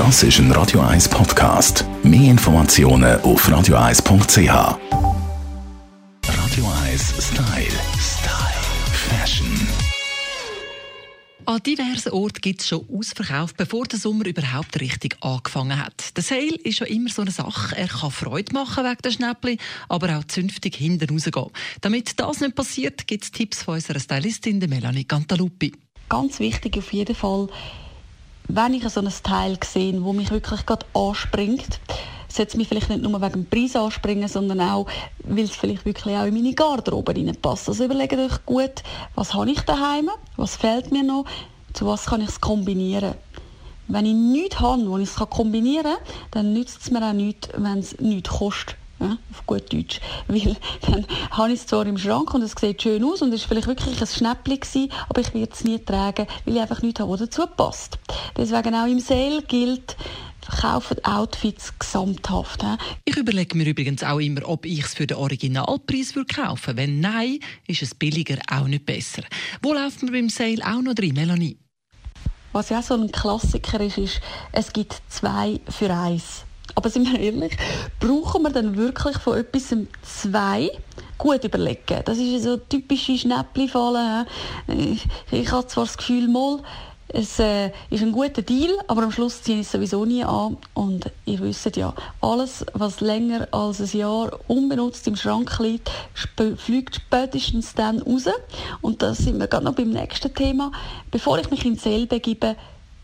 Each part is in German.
Das ist ein Radio 1 Podcast. Mehr Informationen auf radio1.ch. Radio 1 Style. Style. Fashion. An diversen Orten gibt es schon Ausverkauf, bevor der Sommer überhaupt richtig angefangen hat. Der Sale ist ja immer so eine Sache. Er kann Freude machen wegen der Schnäppli, aber auch zünftig hinten rausgehen. Damit das nicht passiert, gibt es Tipps von unserer Stylistin Melanie Cantaluppi. Ganz wichtig auf jeden Fall, wenn ich so ein Teil sehe, wo mich wirklich gerade anspringt, sollte es mich vielleicht nicht nur wegen dem Preis anspringen, sondern auch, weil es vielleicht wirklich auch in meine Garderobe reinpasst. Also überlegt euch gut, was habe ich daheim, was fehlt mir noch, zu was kann ich es kombinieren. Wenn ich nichts habe, wo ich es kombinieren kann, dann nützt es mir auch nichts, wenn es nichts kostet. Ja, auf gut Deutsch. Weil dann habe ich es zwar im Schrank und es sieht schön aus und es war vielleicht wirklich ein Schnäppchen aber ich werde es nie tragen, weil ich einfach nichts habe, was dazu passt. Deswegen auch im Sale gilt, verkaufen Outfits gesamthaft. Ich überlege mir übrigens auch immer, ob ich es für den Originalpreis würde kaufen Wenn nein, ist es billiger auch nicht besser. Wo läuft man beim Sale auch noch drin, Melanie? Was ja auch so ein Klassiker ist, ist, es gibt zwei für eins. Aber sind wir ehrlich, brauchen wir dann wirklich von etwas zwei? Gut überlegen. Das ist so typische Schnäppli-Falle. Ich, ich habe zwar das Gefühl, mal, es äh, ist ein guter Deal, aber am Schluss ziehe ich es sowieso nie an. Und ihr wisst ja, alles, was länger als ein Jahr unbenutzt im Schrank liegt, sp fliegt spätestens dann raus. Und da sind wir gerade noch beim nächsten Thema. Bevor ich mich in die Seele begebe,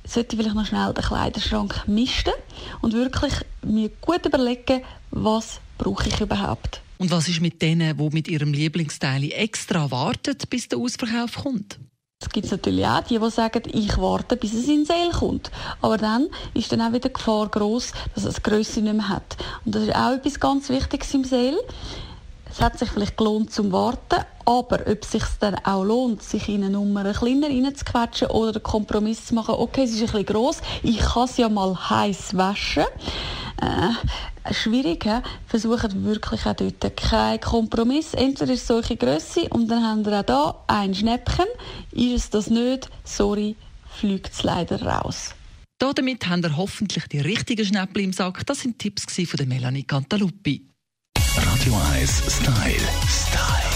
sollte ich vielleicht noch schnell den Kleiderschrank misten und wirklich mir gut überlegen, was brauche ich überhaupt. Und was ist mit denen, die mit ihrem Lieblingsteil extra warten, bis der Ausverkauf kommt? Es gibt natürlich auch die, die sagen, ich warte, bis es in Sale kommt. Aber dann ist dann auch wieder die Gefahr groß, dass es Größe nicht mehr hat. Und das ist auch etwas ganz Wichtiges im Sale. Es hat sich vielleicht gelohnt zum Warten, aber ob es sich dann auch lohnt, sich in eine Nummer kleiner reinzuquetschen oder einen Kompromiss zu machen, okay, es ist ein bisschen gross, ich kann es ja mal heiß waschen. Äh, schwierig, he? versucht wirklich auch dort keinen Kompromiss. Entweder ist es solche Grösse und dann haben wir auch da ein Schnäppchen. Ist es das nicht, sorry, fliegt es leider raus. Damit haben wir hoffentlich die richtigen Schnäppchen im Sack. Das sind Tipps von Melanie Cantaluppi. Radio 1 Style. Style.